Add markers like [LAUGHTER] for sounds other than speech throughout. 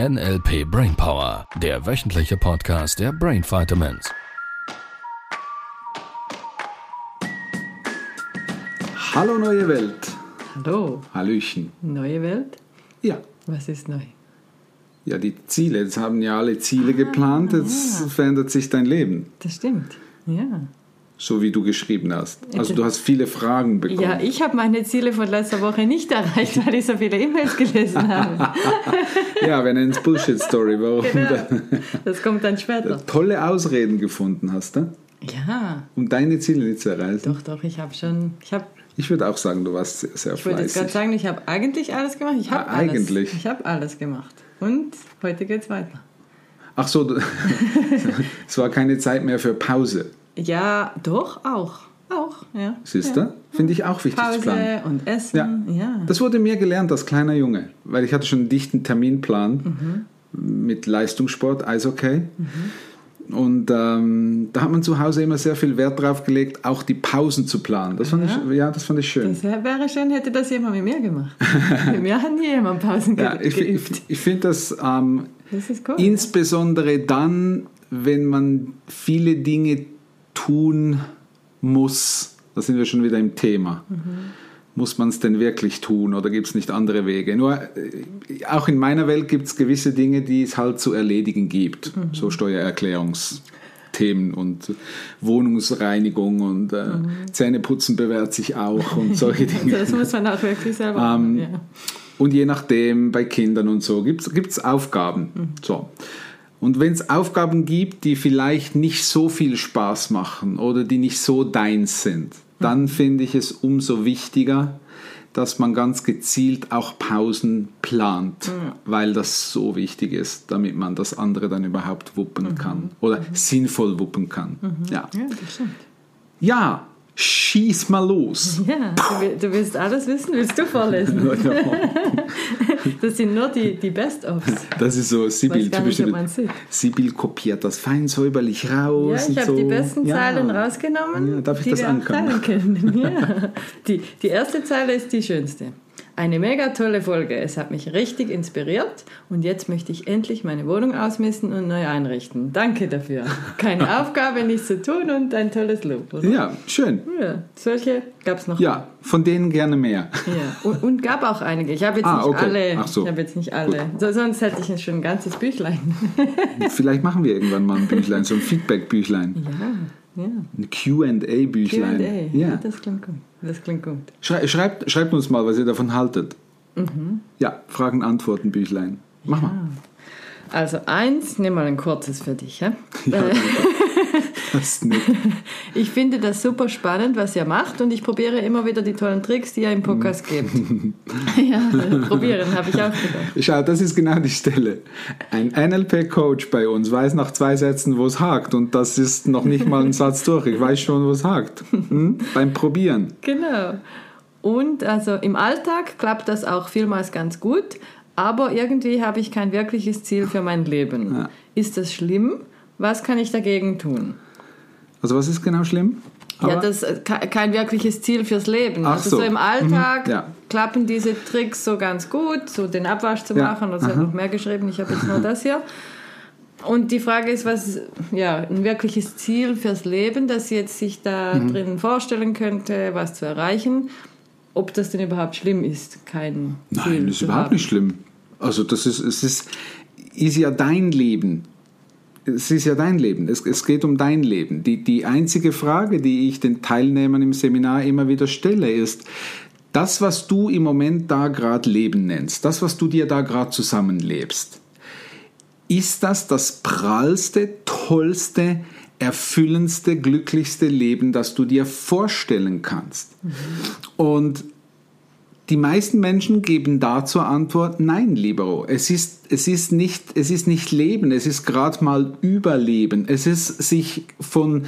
NLP Brainpower, der wöchentliche Podcast der Brain Vitamins. Hallo neue Welt. Hallo, Hallöchen. neue Welt? Ja. Was ist neu? Ja, die Ziele. Jetzt haben ja alle Ziele geplant. Jetzt verändert sich dein Leben. Das stimmt. Ja. So wie du geschrieben hast. Also du hast viele Fragen bekommen. Ja, ich habe meine Ziele von letzter Woche nicht erreicht, weil ich so viele E-Mails gelesen habe. [LAUGHS] Ja, wir nennen es Bullshit-Story. Warum Genau. du Das kommt dann später. [LAUGHS] tolle Ausreden gefunden hast, ne? Ja, um deine Ziele nicht zu erreichen. doch, doch, ich habe schon, ich habe, Ich würde auch sagen, du warst sehr, sehr ich wollte jetzt gerade fleißig. sagen, ich habe eigentlich alles gemacht. Ich habe Ah, alles. eigentlich. Ich habe alles gemacht. Und heute geht's weiter. Ach so, du- [LAUGHS] es war keine Zeit mehr für Pause. Ja, doch, auch. Auch, ja. Siehst ja. du? Finde ich auch wichtig zu planen. Pause und Essen, Ja. ja. Das wurde mir gelernt als kleiner Junge, weil ich hatte schon einen dichten Terminplan mit Leistungssport, Eishockey. Und ähm, da hat man zu Hause immer sehr viel Wert drauf gelegt, auch die Pausen zu planen. Das fand ich, ja, das fand ich schön. Das wäre schön, hätte das jemand mit mir gemacht. [LAUGHS] mit mir hat nie jemand Pausen ge ja, ich fi- geübt. ich, ich finde das ähm, Das ist cool. insbesondere dann, wenn man viele Dinge tun muss, da sind wir schon wieder im Thema. Muss man es denn wirklich tun oder gibt es nicht andere Wege? Nur äh, auch in meiner Welt gibt es gewisse Dinge, die es halt zu erledigen gibt. So Steuererklärungsthemen und Wohnungsreinigung und äh, Zähneputzen bewährt sich auch und solche [LAUGHS] Dinge. das muss man auch wirklich selber Ähm, machen. Ja. Und je nachdem, bei Kindern und so, gibt es Aufgaben. So. Und wenn es Aufgaben gibt, die vielleicht nicht so viel Spaß machen oder die nicht so deins sind, dann finde ich es umso wichtiger, dass man ganz gezielt auch Pausen plant, weil das so wichtig ist, damit man das andere dann überhaupt wuppen kann oder sinnvoll wuppen kann. Ja. ja, das stimmt. ja, schieß mal los. [LAUGHS] Ja, du, du willst alles wissen, willst du vorlesen? [LAUGHS] [LAUGHS] Das sind nur die, die Best-ofs. Das ist so, Sibyl, typisch. Sibyl kopiert das fein säuberlich raus. Ja, ich habe so. die besten Ja. Zeilen rausgenommen, Ja, darf ich die das ankommen? Ja. Die, die erste Zeile ist die schönste. Eine mega tolle Folge. Es hat mich richtig inspiriert und jetzt möchte ich endlich meine Wohnung ausmisten und neu einrichten. Danke dafür. Keine [LAUGHS] Aufgabe, nichts zu tun und ein tolles Lob. Oder? Ja, schön. Ja, solche gab es noch. Ja, von denen gerne mehr. Ja, und, und gab auch einige. Ich habe jetzt Ah, nicht okay. alle. Ach so. Ich habe jetzt nicht alle. So, sonst hätte ich jetzt schon ein ganzes Büchlein. Vielleicht machen wir irgendwann mal ein Büchlein, so ein [LAUGHS] Feedback-Büchlein. ja, ja. Ein QA-Büchlein. Q&A. Ja. Ja, das klingt gut. Das klingt gut. Schrei schreibt, schreibt uns mal, was ihr davon haltet. Mhm. Ja, Fragen-Antworten-Büchlein. Mach mal. Also eins, nimm mal ein kurzes für dich. Ja? [LAUGHS] [LAUGHS] Das [LAUGHS] nett. Ich finde das super spannend, was ihr macht und ich probiere immer wieder die tollen Tricks, die ihr im Podcast gebt. [LAUGHS] ja, probieren, habe ich auch gedacht. Schau, das ist genau die Stelle. Ein NLP-Coach bei uns weiß nach zwei Sätzen, wo es hakt. Und das ist noch nicht mal ein [LAUGHS] Satz durch. Ich weiß schon, wo es hakt. Hm? Beim Probieren. Genau. Und also im Alltag klappt das auch vielmals ganz gut, aber irgendwie habe ich kein wirkliches Ziel für mein Leben. Ja. Ist das schlimm? Was kann ich dagegen tun? Also was ist genau schlimm? ja, Aber- das ist ke- kein wirkliches Ziel fürs Leben. Ach also so. so im Alltag Mhm, ja. klappen diese Tricks so ganz gut, so den Abwasch zu Ja, machen. Und es hat noch mehr geschrieben, ich habe jetzt nur das hier. Und die Frage ist, was ja ein wirkliches Ziel fürs Leben, das sie jetzt sich da Mhm. drinnen vorstellen könnte, was zu erreichen, ob das denn überhaupt schlimm ist, kein Ziel Nein, das ist überhaupt haben. nicht schlimm. Also das ist, es ist, ist ja dein Leben. Es ist ja dein Leben. Es, es geht um dein Leben. Die, die einzige Frage, die ich den Teilnehmern im Seminar immer wieder stelle, ist, das, was du im Moment da gerade Leben nennst, das, was du dir da gerade zusammenlebst, ist das das prallste, tollste, erfüllendste, glücklichste Leben, das du dir vorstellen kannst? Und die meisten Menschen geben da zur Antwort, nein, Libero, es ist, es ist, nicht, es ist nicht Leben, es ist gerade mal Überleben. Es ist sich von,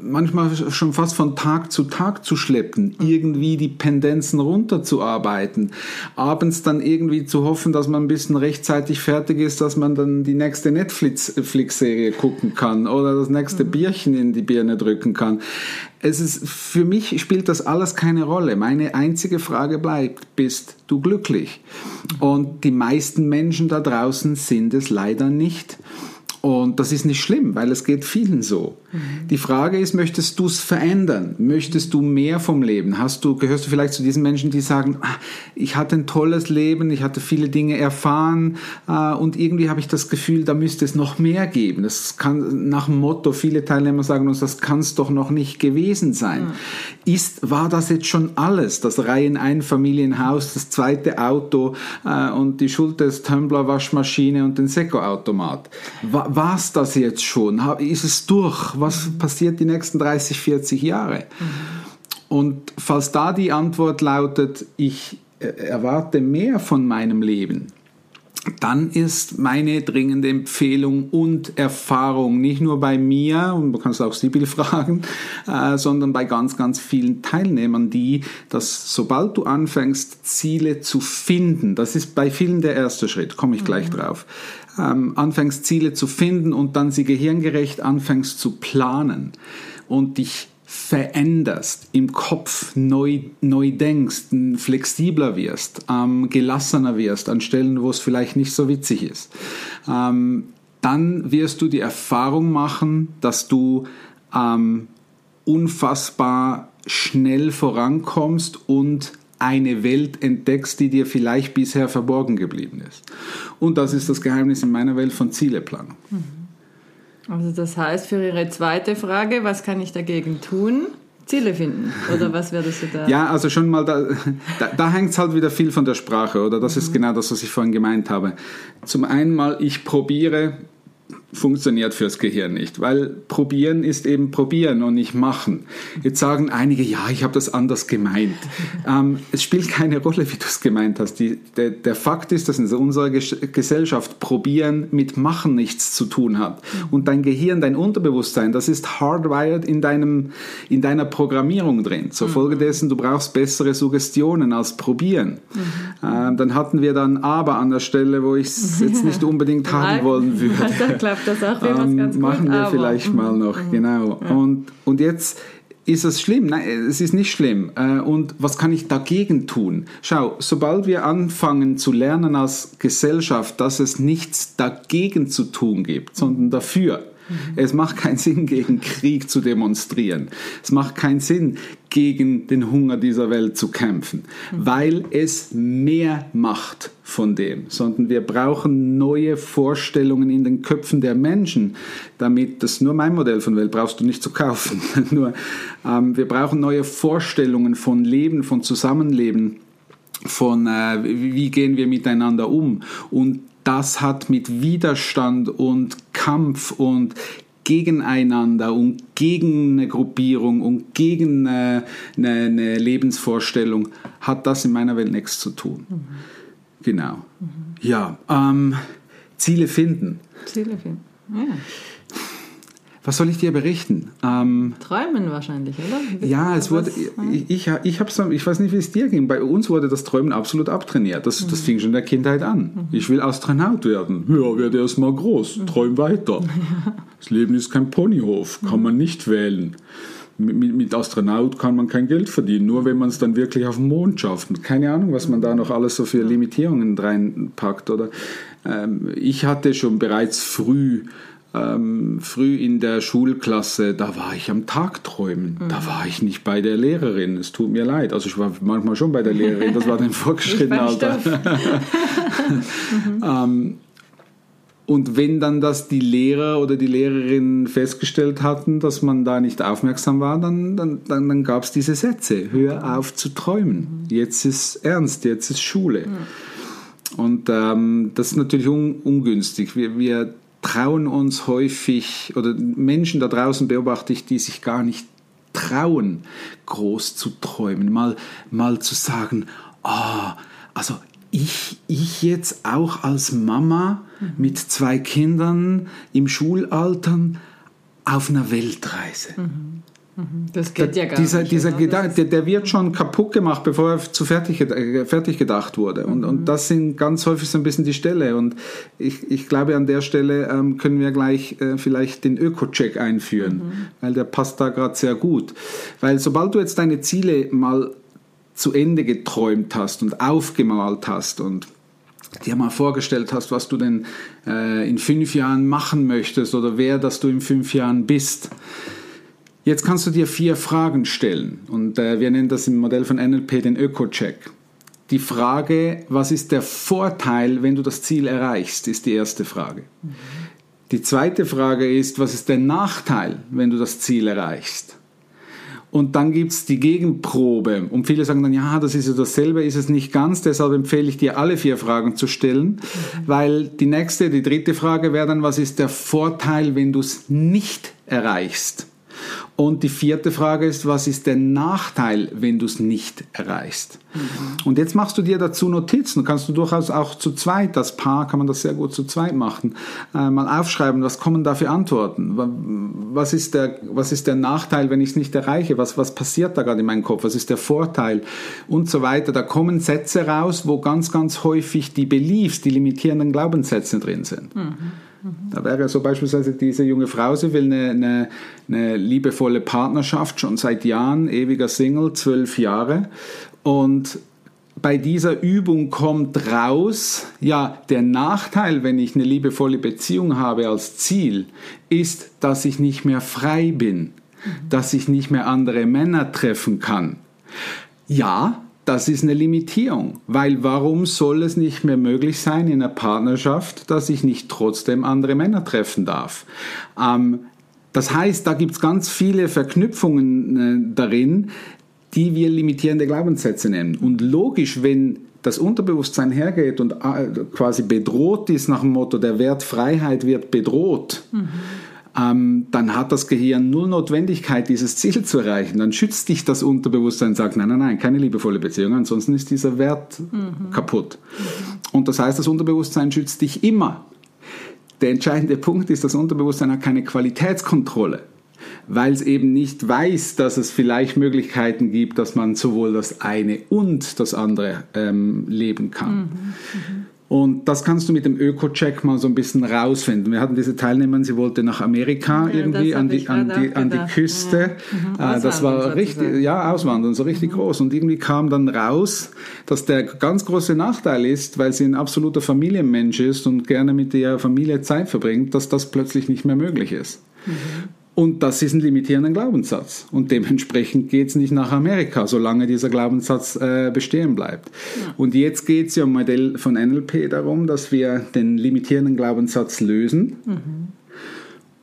manchmal schon fast von Tag zu Tag zu schleppen, irgendwie die Pendenzen runterzuarbeiten, abends dann irgendwie zu hoffen, dass man ein bisschen rechtzeitig fertig ist, dass man dann die nächste Netflix-Serie gucken kann oder das nächste mhm. Bierchen in die Birne drücken kann. Es ist, für mich spielt das alles keine Rolle. Meine einzige Frage bleibt, bist du glücklich? Und die meisten Menschen da draußen sind es leider nicht. Und das ist nicht schlimm, weil es geht vielen so. Mhm. Die Frage ist, möchtest du es verändern? Möchtest du mehr vom Leben? Hast du, gehörst du vielleicht zu diesen Menschen, die sagen, ah, ich hatte ein tolles Leben, ich hatte viele Dinge erfahren äh, und irgendwie habe ich das Gefühl, da müsste es noch mehr geben. Das kann nach dem Motto, viele Teilnehmer sagen uns, das kann es doch noch nicht gewesen sein. Mhm. Ist, war das jetzt schon alles? Das Reihen-Einfamilienhaus, das zweite Auto äh, und die Schuld des Tumbler-Waschmaschine und den Seko-Automat? War, war es das jetzt schon? Ist es durch? Was mhm. passiert die nächsten 30, 40 Jahre? Mhm. Und falls da die Antwort lautet, ich äh, erwarte mehr von meinem Leben, dann ist meine dringende Empfehlung und Erfahrung nicht nur bei mir, und du kannst auch Sibyl [LAUGHS] fragen, äh, sondern bei ganz, ganz vielen Teilnehmern, die, dass sobald du anfängst, Ziele zu finden, das ist bei vielen der erste Schritt, komme ich gleich mhm. drauf, ähm, anfängst Ziele zu finden und dann sie gehirngerecht anfängst zu planen und dich veränderst, im Kopf neu, neu denkst, flexibler wirst, ähm, gelassener wirst an Stellen, wo es vielleicht nicht so witzig ist, ähm, dann wirst du die Erfahrung machen, dass du ähm, unfassbar schnell vorankommst und eine Welt entdeckst, die dir vielleicht bisher verborgen geblieben ist. Und das ist das Geheimnis in meiner Welt von Zieleplanung. Mhm. Also das heißt für Ihre zweite Frage, was kann ich dagegen tun? Ziele finden oder was würdest du da? Ja, also schon mal, da, da, da hängt es halt wieder viel von der Sprache oder das mhm. ist genau das, was ich vorhin gemeint habe. Zum einen mal, ich probiere funktioniert fürs Gehirn nicht, weil probieren ist eben probieren und nicht machen. Jetzt sagen einige, ja, ich habe das anders gemeint. [LAUGHS] ähm, es spielt keine Rolle, wie du es gemeint hast. Die, der, der, Fakt ist, dass in unserer Gesellschaft probieren mit machen nichts zu tun hat. Und dein Gehirn, dein Unterbewusstsein, das ist hardwired in, deinem, in deiner Programmierung drin. Zur Folge dessen, du brauchst bessere Suggestionen als probieren. Mhm. Ähm, dann hatten wir dann aber an der Stelle, wo ich es [LAUGHS] jetzt nicht unbedingt haben wollen [LAUGHS] würde klappt das auch ähm, ganz Machen wir aber, vielleicht mal mhm, noch, mhm, genau. Ja. Und, und jetzt ist es schlimm? Nein, es ist nicht schlimm. Äh, und was kann ich dagegen tun? Schau, sobald wir anfangen zu lernen als Gesellschaft, dass es nichts dagegen zu tun gibt, sondern dafür, Mhm. Es macht keinen Sinn, gegen Krieg zu demonstrieren. Es macht keinen Sinn, gegen den Hunger dieser Welt zu kämpfen, mhm. weil es mehr macht von dem, sondern wir brauchen neue Vorstellungen in den Köpfen der Menschen, damit das nur mein Modell von Welt brauchst du nicht zu kaufen. [LAUGHS] nur ähm, wir brauchen neue Vorstellungen von Leben, von Zusammenleben von äh, wie gehen wir miteinander um und das hat mit Widerstand und Kampf und gegeneinander und gegen eine Gruppierung und gegen eine, eine, eine Lebensvorstellung, hat das in meiner Welt nichts zu tun. Mhm. Genau. Mhm. Ja, ähm, Ziele finden. Ziele finden. Ja. Was soll ich dir berichten? Ähm, Träumen wahrscheinlich, oder? Ja, es wurde, ich, ich, ich, hab's, ich weiß nicht, wie es dir ging. Bei uns wurde das Träumen absolut abtrainiert. Das, mhm. das fing schon in der Kindheit an. Mhm. Ich will Astronaut werden. Ja, werde erst mal groß. Mhm. Träum weiter. [LAUGHS] Das Leben ist kein Ponyhof. Kann man nicht wählen. Mit, mit, Astronaut kann man kein Geld verdienen, nur wenn man es dann wirklich auf dem Mond schafft. Keine Ahnung, was man da noch alles so für Limitierungen reinpackt. Oder ähm, ich hatte schon bereits früh ähm, früh in der Schulklasse, da war ich am Tagträumen. Mhm. Da war ich nicht bei der Lehrerin. Es tut mir leid. Also ich war manchmal schon bei der Lehrerin, das war dann [LAUGHS] vorgeschrittene Alter. mhm. [LAUGHS] ähm, und wenn dann das die Lehrer oder die Lehrerin festgestellt hatten, dass man da nicht aufmerksam war, dann, dann, dann, dann gab es diese Sätze. Hör auf zu träumen. Mhm. Jetzt ist ernst, jetzt ist Schule. Mhm. Und ähm, das ist natürlich un ungünstig. Wir, wir trauen uns häufig, oder Menschen da draußen beobachte ich, die sich gar nicht trauen, groß zu träumen, mal, mal zu sagen, ah, oh, also ich, ich jetzt auch als Mama mhm. mit zwei Kindern im Schulalter, auf einer Weltreise. Das geht ja gar dieser, nicht. Dieser? Gedanke, der, der wird schon kaputt gemacht, bevor er zu fertig, äh, fertig gedacht wurde. Und, und das sind ganz häufig so ein bisschen die Stelle. Und ich, ich glaube, an der Stelle ähm, können wir gleich äh, vielleicht den Öko-Check einführen, weil der passt da gerade sehr gut. Weil sobald du jetzt deine Ziele mal zu Ende geträumt hast und aufgemalt hast und dir mal vorgestellt hast, was du denn äh, in fünf Jahren machen möchtest oder wer, dass du in fünf Jahren bist, Jetzt kannst du dir vier Fragen stellen und äh, wir nennen das im Modell von NLP den Öko-Check. Die Frage, was ist der Vorteil, wenn du das Ziel erreichst, ist die erste Frage. Die zweite Frage ist, was ist der Nachteil, wenn du das Ziel erreichst? Und dann gibt es die Gegenprobe. Und viele sagen dann, ja, das ist ja dasselbe, ist es nicht ganz. Deshalb empfehle ich dir, alle vier Fragen zu stellen. Weil die nächste, die dritte Frage wäre dann, was ist der Vorteil, wenn du es nicht erreichst? Und die vierte Frage ist, was ist der Nachteil, wenn du es nicht erreichst? Und jetzt machst du dir dazu Notizen. Kannst du durchaus auch zu zweit, das Paar kann man das sehr gut zu zweit machen, äh, mal aufschreiben, was kommen da für Antworten? Wa- Was ist der, was ist der Nachteil, wenn ich es nicht erreiche? Was, was passiert da gerade in meinem Kopf? Was ist der Vorteil? Und so weiter. Da kommen Sätze raus, wo ganz, ganz häufig die Beliefs, die limitierenden Glaubenssätze drin sind. Da wäre so beispielsweise diese junge Frau, sie will eine, eine, eine liebevolle Partnerschaft, schon seit Jahren, ewiger Single, zwölf Jahre. Und bei dieser Übung kommt raus, ja, der Nachteil, wenn ich eine liebevolle Beziehung habe als Ziel, ist, dass ich nicht mehr frei bin, dass ich nicht mehr andere Männer treffen kann. Ja, das ist eine Limitierung, weil warum soll es nicht mehr möglich sein in einer Partnerschaft, dass ich nicht trotzdem andere Männer treffen darf? Ähm, das heißt, da gibt es ganz viele Verknüpfungen äh, darin, die wir limitierende Glaubenssätze nennen. Und logisch, wenn das Unterbewusstsein hergeht und äh, quasi bedroht ist nach dem Motto, der Wert Freiheit wird bedroht, ähm, dann hat das Gehirn null Notwendigkeit, dieses Ziel zu erreichen. Dann schützt dich das Unterbewusstsein und sagt, nein, nein, nein, keine liebevolle Beziehung, ansonsten ist dieser Wert kaputt. Und das heißt, das Unterbewusstsein schützt dich immer. Der entscheidende Punkt ist, das Unterbewusstsein hat keine Qualitätskontrolle, weil es eben nicht weiß, dass es vielleicht Möglichkeiten gibt, dass man sowohl das eine und das andere ähm, leben kann. Und das kannst du mit dem Öko-Check mal so ein bisschen rausfinden. Wir hatten diese Teilnehmerin, sie wollte nach Amerika Ja, irgendwie an die, an, die, an die gedacht. Küste. Ja. Mhm. Äh, das war richtig, sozusagen. ja, auswandern, so richtig groß. Und irgendwie kam dann raus, dass der ganz große Nachteil ist, weil sie ein absoluter Familienmensch ist und gerne mit ihrer Familie Zeit verbringt, dass das plötzlich nicht mehr möglich ist. Und das ist ein limitierender Glaubenssatz. Und dementsprechend geht es nicht nach Amerika, solange dieser Glaubenssatz äh, bestehen bleibt. Und jetzt geht es ja im Modell von NLP darum, dass wir den limitierenden Glaubenssatz lösen.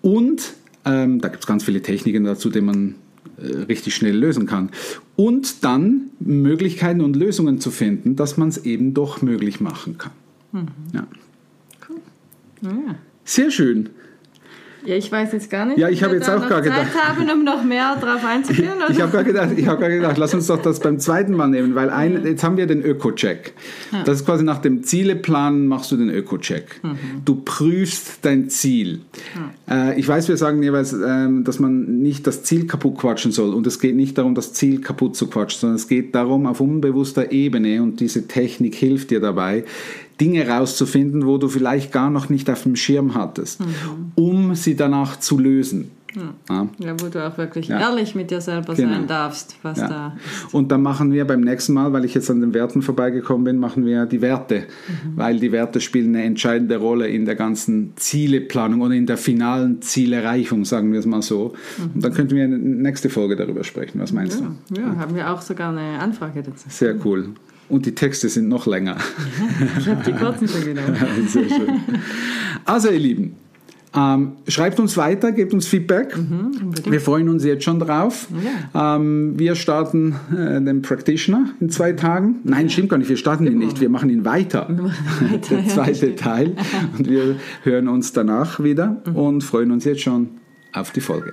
Und ähm, da gibt es ganz viele Techniken dazu, die man äh, richtig schnell lösen kann. Und dann Möglichkeiten und Lösungen zu finden, dass man es eben doch möglich machen kann. Ja. Ja. Sehr schön. Ja, ich weiß jetzt gar nicht. Ja, ich habe jetzt auch noch gar Zeit gedacht. haben, um noch mehr drauf einzugehen. Oder? Ich habe gerade gedacht, ich hab gerade gedacht, lass uns doch das beim zweiten Mal nehmen, weil ein, jetzt haben wir den Öko-Check. Das ist quasi nach dem Zieleplan machst du den Öko-Check. Du prüfst dein Ziel. Äh, ich weiß, wir sagen jeweils, ähm, dass man nicht das Ziel kaputt quatschen soll und es geht nicht darum, das Ziel kaputt zu quatschen, sondern es geht darum, auf unbewusster Ebene und diese Technik hilft dir dabei, Dinge rauszufinden, wo du vielleicht gar noch nicht auf dem Schirm hattest, um sie danach zu lösen. Ja. Ja, wo du auch wirklich Ja. ehrlich mit dir selber Genau. sein darfst, was Ja. da Und dann machen wir beim nächsten Mal, weil ich jetzt an den Werten vorbeigekommen bin, machen wir die Werte, weil die Werte spielen eine entscheidende Rolle in der ganzen Zieleplanung und in der finalen Zielerreichung, sagen wir es mal so. Und dann könnten wir in der nächste Folge darüber sprechen. Was meinst du? ja, haben wir auch sogar eine Anfrage dazu. Sehr cool. Und die Texte sind noch länger. [LAUGHS] Ich habe die kurzen schon genommen. [LAUGHS] Sehr schön. Also ihr Lieben, ähm, schreibt uns weiter, gebt uns Feedback. wir freuen uns jetzt schon drauf. Ähm, wir starten äh, den Practitioner in zwei Tagen. Nein, stimmt gar nicht, wir starten ihn nicht, wir machen ihn weiter. [LAUGHS] Der ja, zweite Teil. [LAUGHS] Und wir hören uns danach wieder und freuen uns jetzt schon auf die Folge.